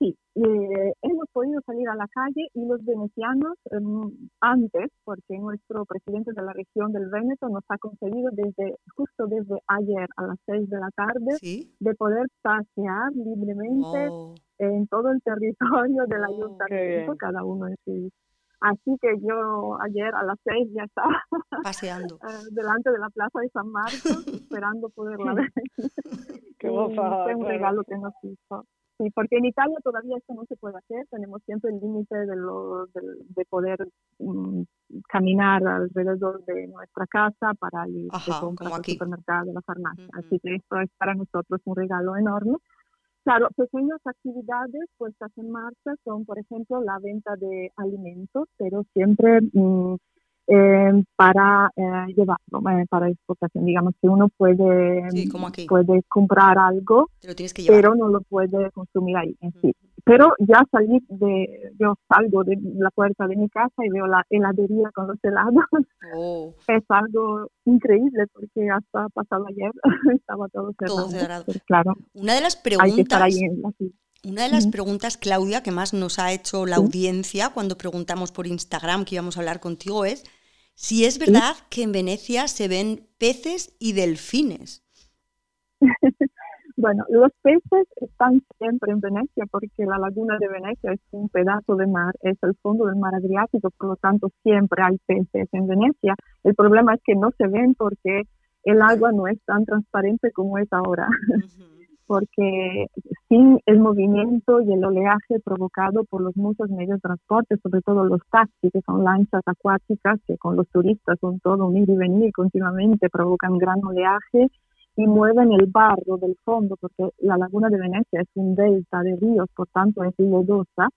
Eh, hemos podido salir a la calle y los venecianos em, antes, porque nuestro presidente de la región del Véneto nos ha concedido desde justo desde ayer a las 6 de la tarde de poder pasear libremente en todo el territorio del oh, ayuntamiento, cada uno en sí. Así que yo ayer a las 6 ya estaba paseando *laughs* eh, delante de la plaza de San Marcos esperando poderla *laughs* ver. Qué *laughs* Fue un regalo que nos hizo. Sí, porque en Italia todavía esto no se puede hacer, tenemos siempre el límite de, de, poder mm, caminar alrededor de nuestra casa para ir a comprar al supermercado, a la farmacia. Así que esto es para nosotros un regalo enorme. Claro, pequeñas actividades puestas en marcha son, por ejemplo, la venta de alimentos, pero siempre mm, eh, para eh, llevarlo, eh, para exportación. Digamos que uno puede, puede comprar algo, pero no lo puede consumir ahí en sí. Pero ya salí de, yo salgo de la puerta de mi casa y veo la heladería con los helados. Oh. *laughs* Es algo increíble porque hasta pasado ayer *laughs* estaba todo cerrado. claro, una de las preguntas, una de las preguntas, Claudia, que más nos ha hecho la audiencia cuando preguntamos por Instagram que íbamos a hablar contigo es si es verdad que en Venecia se ven peces y delfines. *laughs* bueno, los peces están siempre en Venecia porque la laguna de Venecia es un pedazo de mar, es el fondo del mar Adriático, por lo tanto siempre hay peces en Venecia. El problema es que no se ven porque el agua no es tan transparente como es ahora porque sin el movimiento y el oleaje provocado por los muchos medios de transporte, sobre todo los taxis, que son lanchas acuáticas que con los turistas son todo un ir y venir continuamente, provocan gran oleaje y mueven el barro del fondo, porque la laguna de Venecia es un delta de ríos, por tanto es lodosa,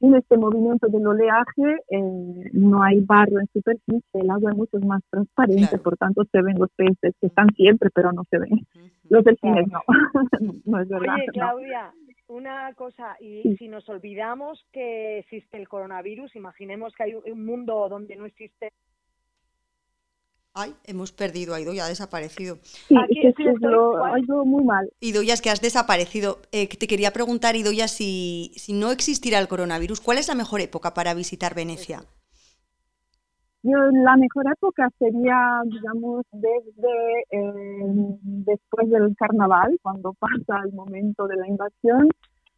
en este movimiento del oleaje eh, no hay barro en superficie, el agua es mucho más transparente, por tanto se ven los peces que están siempre, pero no se ven. Los delfines *laughs* no, no es verdad. Oye, Claudia, una cosa, y si nos olvidamos que existe el coronavirus, imaginemos que hay un mundo donde no existe Ay, hemos perdido a Idoya, ha desaparecido. Sí, es que lo, ha ido muy mal. Idoya, es que has desaparecido. Eh, te quería preguntar, Idoya, si, si no existiera el coronavirus, ¿cuál es la mejor época para visitar Venecia? la mejor época sería, digamos, desde eh, después del carnaval, cuando pasa el momento de la invasión,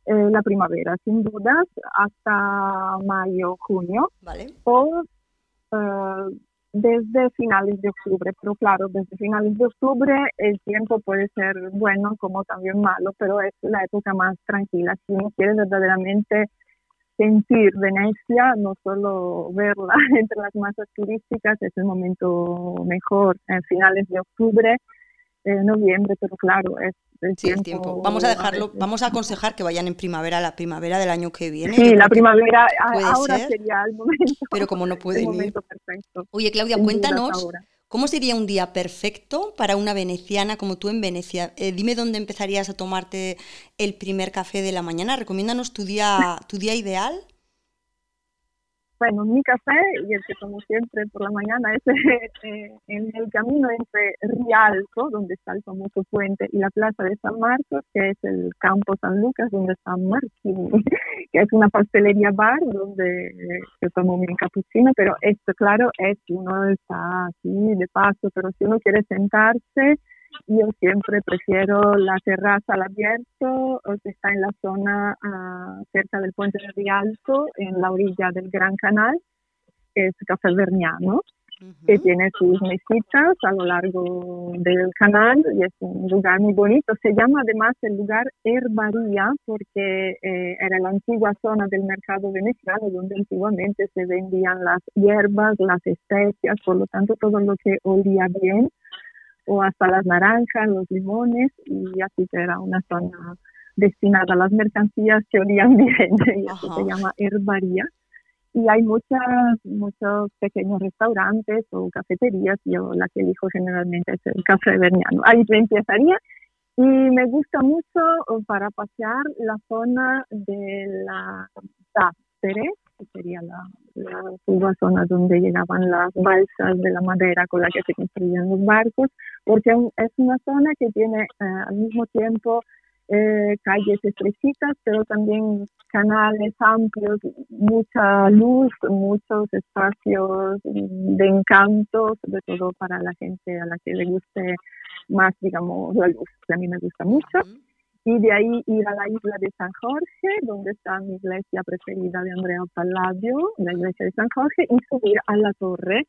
eh, la primavera, sin dudas, hasta mayo, junio. Vale. O eh, desde finales de octubre, pero claro, desde finales de octubre el tiempo puede ser bueno como también malo, pero es la época más tranquila. Si uno quiere verdaderamente sentir Venecia, no solo verla *laughs* entre las masas turísticas, es el momento mejor, en finales de octubre, en noviembre, pero claro, es el, tiempo, Vamos a dejarlo, vamos a aconsejar que vayan en primavera, la primavera del año que viene. Sí, la primavera ahora sería el momento. Pero como no puede ir. Oye, Claudia, cuéntanos. ¿Cómo sería un día perfecto para una veneciana como tú en Venecia? Eh, dime dónde empezarías a tomarte el primer café de la mañana. Recomiéndanos tu día, tu día ideal bueno, mi café y el que tomo siempre por la mañana es *laughs* eh, en el camino entre Rialto, donde está el famoso puente, y la plaza de San Marcos, que es el campo San Lucas, donde está Marchini, *laughs* que es una pastelería bar donde yo tomo mi cappuccino, pero esto, claro, es uno está aquí de paso, pero si uno quiere sentarse, yo siempre prefiero la terraza al abierto, que está en la zona ah, cerca del puente de Rialto, en la orilla del Gran Canal, que es Café Verniano, que tiene sus mesitas a lo largo del canal y es un lugar muy bonito. Se llama además el lugar Herbaría porque eh, era la antigua zona del mercado veneciano donde antiguamente se vendían las hierbas, las especias, por lo tanto todo lo que olía bien o hasta las naranjas, los limones, y así que era una zona destinada a las mercancías que olían *laughs* bien, y así se llama herbaría. Y hay muchas, muchos pequeños restaurantes o cafeterías, yo la que elijo generalmente es el café verniano. Ahí empezaría y me gusta mucho para pasear la zona de la Tapere, que sería la, la zona donde llegaban las balsas de la madera con la que se construían los barcos, porque es una zona que tiene eh, al mismo tiempo eh, calles estrechitas, pero también canales amplios, mucha luz, muchos espacios de encanto, sobre todo para la gente a la que le guste más, digamos, la luz, que a mí me gusta mucho y de ahí ir a la isla de San Jorge, donde está mi iglesia preferida de Andrea Palladio, la iglesia de San Jorge, y subir a la torre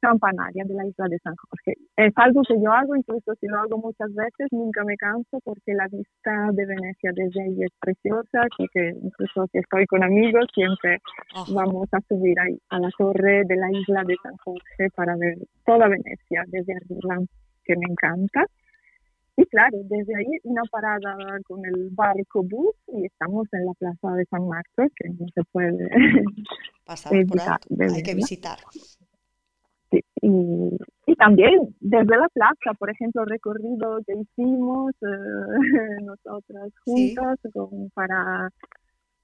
campanaria de la isla de San Jorge. Es algo que yo hago, incluso si lo hago muchas veces, nunca me canso porque la vista de Venecia desde ahí es preciosa, así que incluso si estoy con amigos, siempre vamos a subir ahí a la torre de la isla de San Jorge para ver toda Venecia desde arriba, que me encanta. Y claro, desde ahí una parada con el barco bus y estamos en la plaza de San Marcos, que no se puede *laughs* pasar por hay que visitar. y, y, también desde la plaza, por ejemplo, recorrido que hicimos eh, *laughs* nosotras juntas para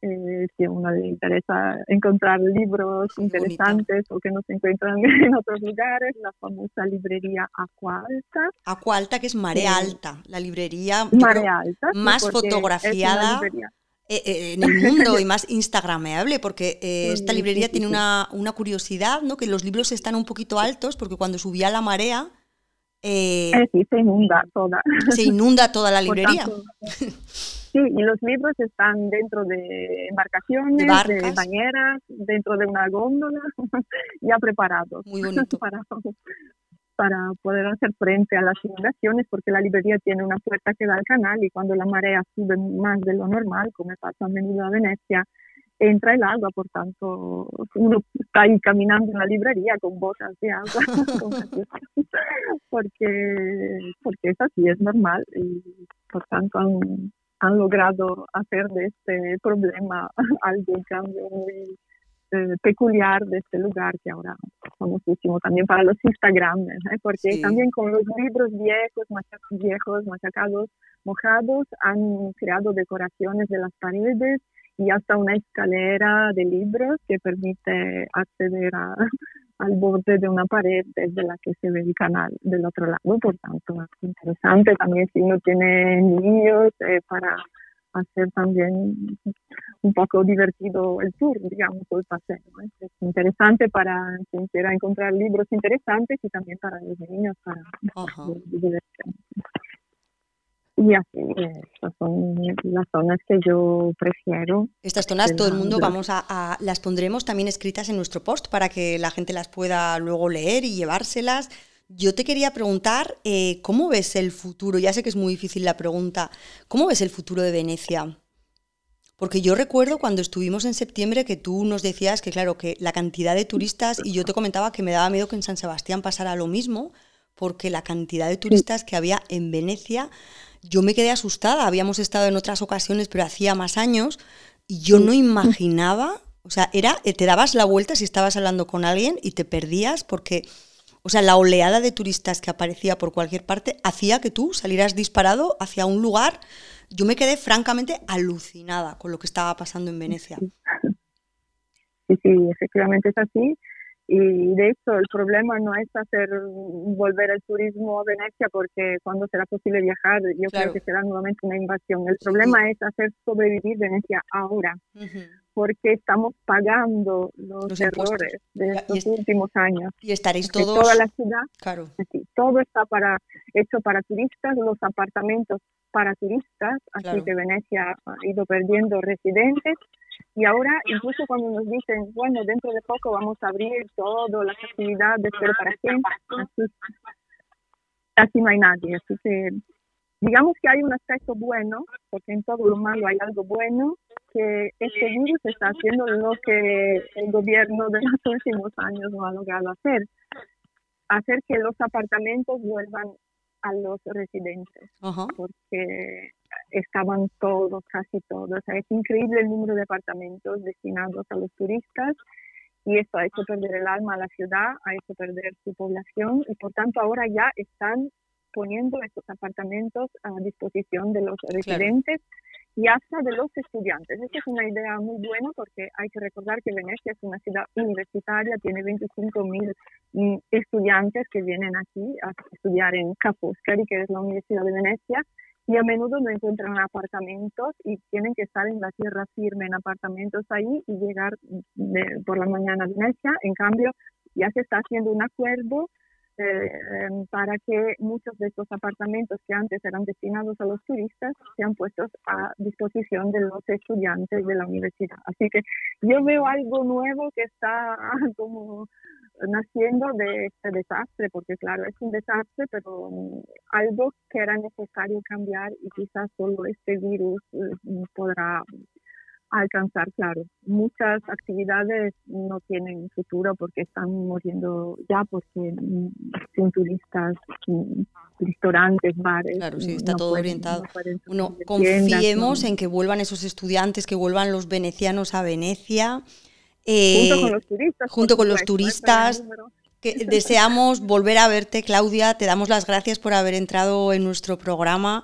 eh, si a uno le interesa encontrar libros interesantes o que no se encuentran *laughs* en otros lugares, la famosa librería Acualta. Acualta, que es Marea Alta, la librería Alta, más fotografiada. Eh, eh, en el mundo y *laughs* más instagrameable, porque esta librería tiene una, una, curiosidad, ¿no? que los libros están un poquito altos, porque cuando subía la marea... Eh, se inunda toda. Se inunda toda la *laughs* librería. Sí, y los libros están dentro de embarcaciones, de, bañeras, dentro de una góndola, *laughs* ya preparados. *laughs* Para, para poder hacer frente a las inundaciones, porque la librería tiene una puerta que da al canal y cuando la marea sube más de lo normal, como pasa a menudo a Venecia, entra el agua, por tanto uno está ahí caminando en la librería con botas de agua, *laughs* porque, porque es así, es normal y por tanto han logrado hacer de este problema *laughs* algo cambio muy eh, peculiar de este lugar que ahora famosísimo también para los Instagram, ¿eh? porque también con los libros viejos, viejos, machacados, mojados, han creado decoraciones de las paredes y hasta una escalera de libros que permite acceder a, al borde de una pared desde la que se ve el canal del otro lado. Por tanto, es interesante también si uno tiene niños eh, para hacer también un poco divertido el tour, digamos, o el paseo. Es interesante para quien quiera encontrar libros interesantes y también para los niños, para diversión. Y así, estas son las zonas que yo prefiero. Estas zonas, todo el mundo, vamos a, las pondremos también escritas en nuestro post para que la gente las pueda luego leer y llevárselas. Yo te quería preguntar, eh, ¿cómo ves el futuro? Ya sé que es muy difícil la pregunta. ¿Cómo ves el futuro de Venecia? Porque yo recuerdo cuando estuvimos en septiembre que tú nos decías que, claro, que la cantidad de turistas, y yo te comentaba que me daba miedo que en San Sebastián pasara lo mismo, porque la cantidad de turistas que había en Venecia yo me quedé asustada. Habíamos estado en otras ocasiones, pero hacía más años, y yo no imaginaba, o sea, era, te dabas la vuelta si estabas hablando con alguien y te perdías porque, o sea, la oleada de turistas que aparecía por cualquier parte hacía que tú salieras disparado hacia un lugar. Yo me quedé francamente alucinada con lo que estaba pasando en Venecia. Sí, sí, efectivamente es así. Y de hecho, el problema no es hacer volver el turismo a Venecia, porque cuando será posible viajar, yo creo que será nuevamente una invasión. El problema es hacer sobrevivir Venecia ahora, porque estamos pagando los, errores de estos últimos años. Y estaréis todos. Toda la ciudad, claro. todo está para, hecho para turistas, los apartamentos para turistas, así que Venecia ha ido perdiendo residentes y ahora, incluso cuando nos dicen, bueno, dentro de poco vamos a abrir todas las actividades, pero para siempre, casi no hay nadie. Así que, digamos que hay un aspecto bueno, porque en todo lo malo hay algo bueno, que este virus está haciendo lo que el gobierno de los *laughs* últimos años no ha logrado hacer, hacer que los apartamentos vuelvan a los residentes, porque estaban todos, casi todos. es increíble el número de apartamentos destinados a los turistas y esto ha hecho perder el alma a la ciudad, ha hecho perder su población y por tanto ahora ya están poniendo estos apartamentos a disposición de los residentes y hasta de los estudiantes. Esta es una idea muy buena porque hay que recordar que Venecia es una ciudad universitaria, tiene 25.000 mm, estudiantes que vienen aquí a estudiar en Ca' Foscari, que es la Universidad de Venecia, y a menudo no encuentran apartamentos y tienen que estar en la tierra firme en apartamentos ahí y llegar por la mañana a Venecia. En cambio, ya se está haciendo un acuerdo eh, em, para que muchos de estos apartamentos que antes eran destinados a los turistas sean puestos a disposición de los estudiantes de la universidad. Así que yo veo algo nuevo que está *laughs* como naciendo de este desastre, porque claro, es un desastre, pero mm, algo que era necesario cambiar y quizás solo este virus mm, podrá alcanzar, claro. Muchas actividades no tienen futuro porque están muriendo ya, porque mm, sin turistas, restaurantes, bares. Claro, sí, está todo orientado. No confiemos en que vuelvan esos estudiantes, que vuelvan los venecianos a Venecia junto con eh, los turistas. Junto con los turistas. Que *laughs* deseamos volver a verte, Claudia. Te damos las gracias por haber entrado en nuestro programa.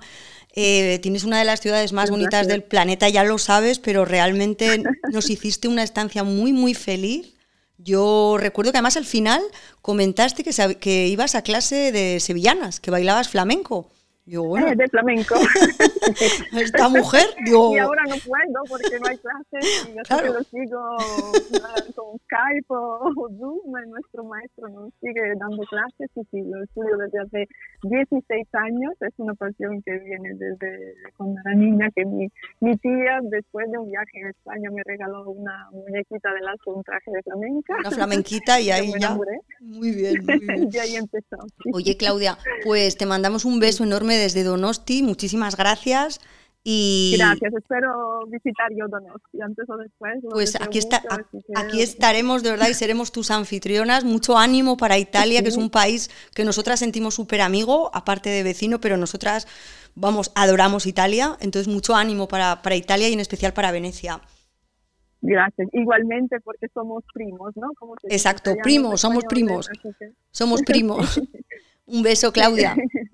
Eh, tienes una de las ciudades más bonitas del planeta, ya lo sabes, pero realmente nos hiciste una estancia muy, muy feliz. Yo recuerdo que además al final comentaste que, que ibas a clase de sevillanas, que bailabas flamenco. Yo, bueno. *laughs* De flamenco. *laughs* Esta mujer, digo... Y ahora no puedo porque no hay clases y yo claro. lo sigo con Skype o, Zoom. Nuestro maestro nos sigue dando clases y sí, lo estudio desde hace 16 años. Es una pasión que viene desde cuando era niña, que mi, mi tía, después de un viaje en España, me regaló una muñequita de lazo, un traje de flamenca. Una flamenquita y *laughs* ahí ya... Muy bien, muy bien. y ahí empezó. Oye, Claudia, pues te mandamos un beso enorme desde Donosti. Muchísimas gracias. Y... Gracias, espero visitar yo Donosti antes o después. Pues aquí, está, aquí estaremos de verdad y seremos tus anfitrionas. Mucho ánimo para Italia, que es un país que nosotras sentimos súper amigo, aparte de vecino, pero nosotras, vamos, adoramos Italia. Entonces, mucho ánimo para, para Italia y en especial para Venecia. Gracias. Igualmente porque somos primos, ¿no? Exacto, primos, somos primos. Somos primos. *laughs* Un beso, Claudia. *laughs*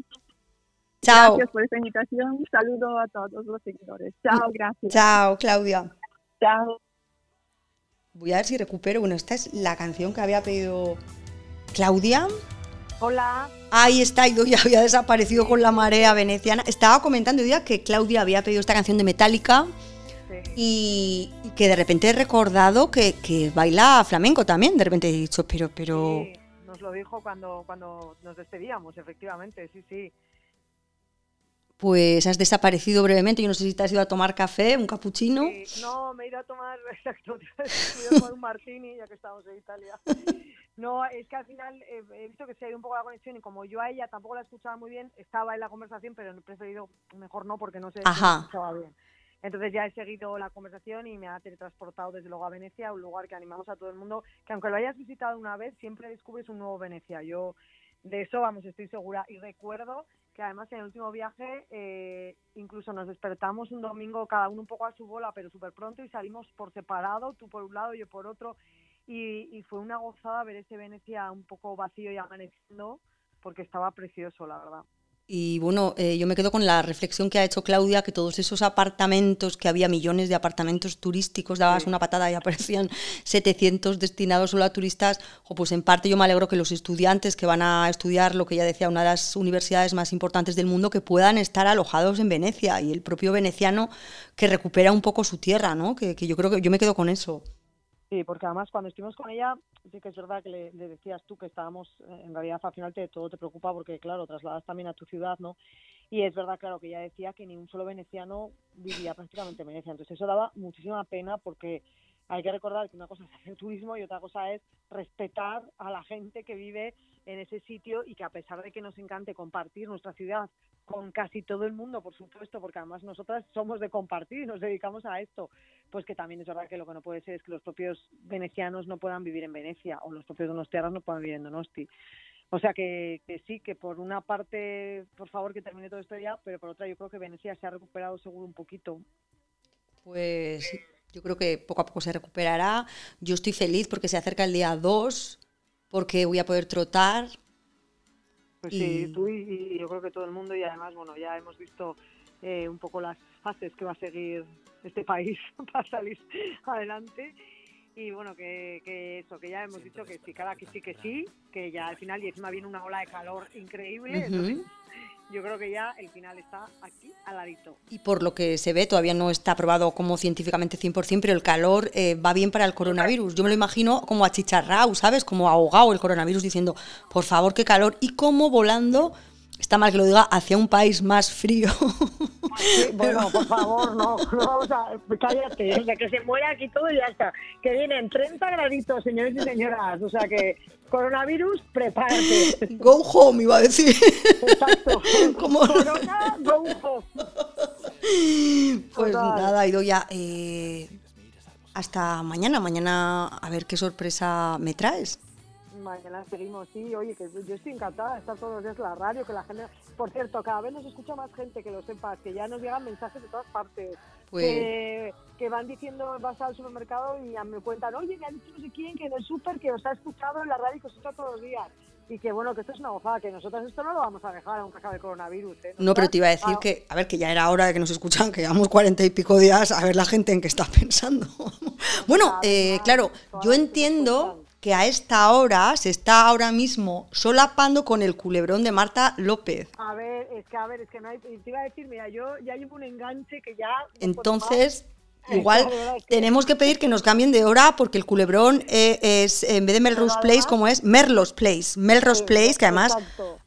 Chao. Gracias por esta invitación. Saludo a todos los seguidores. Chao, gracias. Chao, Claudia. Chao. Voy a ver si recupero. Bueno, esta es la canción que había pedido Claudia. Hola. Ahí está, y ya había desaparecido con la marea veneciana. Estaba comentando ya que Claudia había pedido esta canción de Metallica y, que de repente he recordado que, baila flamenco también. De repente he dicho, pero, pero. Sí, nos lo dijo cuando, cuando nos despedíamos, efectivamente, sí, sí. Pues has desaparecido brevemente. Yo no sé si te has ido a tomar café, un cappuccino. no, me he ido a tomar, *laughs* exacto, me he ido a tomar un martini, ya que estamos en Italia. *laughs* No, es que al final he visto que se ha ido un poco la conexión y como yo a ella tampoco la escuchaba muy bien, estaba en la conversación, pero he preferido mejor no porque no sé si la escuchaba bien. Entonces ya he seguido la conversación y me ha teletransportado desde luego a Venecia, un lugar que animamos a todo el mundo, que aunque lo hayas visitado una vez, siempre descubres un nuevo Venecia. Yo de eso, vamos, estoy segura. Y recuerdo que además en el último viaje eh, incluso nos despertamos un domingo cada uno un poco a su bola, pero súper pronto y salimos por separado, tú por un lado, yo por otro. Y, y fue una gozada ver ese Venecia un poco vacío y amaneciendo porque estaba precioso, la verdad. Y bueno, eh, yo me quedo con la reflexión que ha hecho Claudia, que todos esos apartamentos, que había millones de apartamentos turísticos, dabas una patada y aparecían *laughs* 700 destinados solo a turistas, o pues en parte yo me alegro que los estudiantes que van a estudiar lo que ya decía, una de las universidades más importantes del mundo, que puedan estar alojados en Venecia y el propio veneciano que recupera un poco su tierra, ¿no? Que, que yo creo que yo me quedo con eso. Sí, porque además cuando estuvimos con ella, sí que es verdad que le, decías tú que estábamos, eh, en realidad al final te, todo te preocupa porque, claro, trasladas también a tu ciudad, ¿no? Y es verdad, claro, que ella decía que ni un solo veneciano vivía prácticamente en Venecia. Entonces eso daba muchísima pena porque hay que recordar que una cosa es hacer turismo y otra cosa es respetar a la gente que vive en ese sitio y que a pesar de que nos encante compartir nuestra ciudad con casi todo el mundo, por supuesto, porque además nosotras somos de compartir y nos dedicamos a esto, pues que también es verdad que lo que no puede ser es que los propios venecianos no puedan vivir en Venecia o los propios donostiarras no puedan vivir en Donosti. O sea que, que, sí, que por una parte, por favor, que termine todo esto ya, pero por otra yo creo que Venecia se ha recuperado seguro un poquito. Pues yo creo que poco a poco se recuperará. Yo estoy feliz porque se acerca el día 2, porque voy a poder trotar, pues sí, tú y, yo creo que todo el mundo y además, bueno, ya hemos visto eh, un poco las fases que va a seguir este país *laughs* para salir adelante y bueno, que, que, eso, que ya hemos dicho que sí, cada que sí, que sí, que ya al final y encima viene una ola de calor increíble, yo creo que ya el final está aquí al ladito. Y por lo que se ve, todavía no está probado como científicamente 100%, pero el calor eh, va bien para el coronavirus. Yo me lo imagino como achicharrao, ¿sabes? Como ahogado el coronavirus diciendo, por favor, qué calor. Y como volando, está mal que lo diga, hacia un país más frío. *laughs* bueno, por favor, no, no, o sea, cállate, o sea, que se muera aquí todo y ya está. Que vienen 30 graditos, señores y señoras, o sea que coronavirus, prepárate. Go home, iba a decir. Exacto. *laughs* Como... Corona, go home. Pues nada, ido ya. Eh, hasta mañana, mañana a ver qué sorpresa me traes. Mañana seguimos, sí, oye, que yo estoy encantada de estar todos los días en la radio, que la gente, por cierto, cada vez nos escucha más gente, que lo sepas, que ya nos llegan mensajes de todas partes, pues que, van diciendo, vas al supermercado y me cuentan, oye, me ha dicho no sé quién que en el súper que os ha escuchado en la radio y que os escucha todos los días. Y que bueno, que esto es una gozada, que nosotros esto no lo vamos a dejar aunque acabe el coronavirus. ¿eh? No, pero te iba a decir que, a ver, que ya era hora de que nos escuchan, que llevamos cuarenta y pico días a ver la gente en qué está *laughs* pensando. bueno, eh, claro, yo entiendo que a esta hora se está ahora mismo solapando con el culebrón de Marta López. A ver, es que a ver, es que no hay, te iba a decir, mira, yo ya llevo un enganche que ya... Entonces, igual tenemos que pedir que nos cambien de hora porque el culebrón eh, es, en vez de Melrose Place, como es Merlos Place. Melrose Place, que además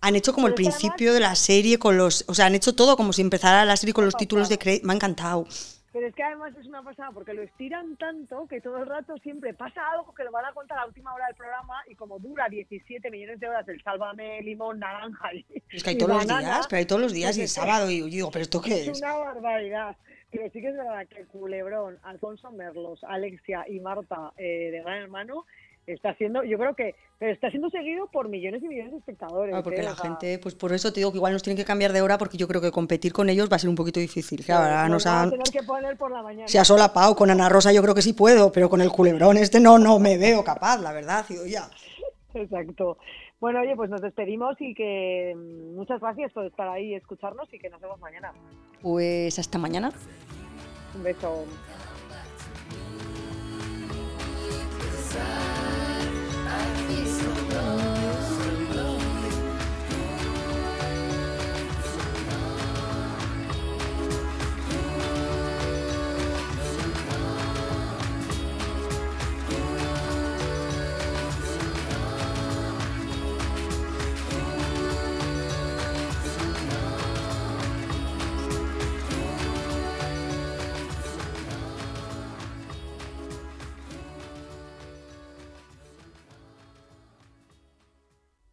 han hecho como el principio de la serie con los... O sea, han hecho todo como si empezara la serie con los títulos de crédito. Me ha encantado. Pero es que además es una pasada porque lo estiran tanto que todo el rato siempre pasa algo que lo van a contar a la última hora del programa y como dura 17 millones de horas el sálvame, limón, naranja y Es que hay todos los días, pero hay todos los días y el sábado y yo digo, ¿pero esto qué es? Es una barbaridad. Pero sí que es verdad que Culebrón, Alfonso Merlos, Alexia y Marta eh, de Gran Hermano está siendo, yo creo que pero está siendo seguido por millones y millones de espectadores. Ah, porque ¿eh? la gente, pues por eso te digo que igual nos tienen que cambiar de hora porque yo creo que competir con ellos va a ser un poquito difícil. Claro, nos, han... tener que poner por la mañana. Se ha solapado con Ana Rosa, yo creo que sí puedo, pero con el culebrón este no, no me veo capaz, la verdad, digo ya. *laughs* Exacto. Bueno, oye, pues nos despedimos y que mm, muchas gracias por estar ahí y escucharnos y que nos vemos mañana. Pues hasta mañana. Un beso. love.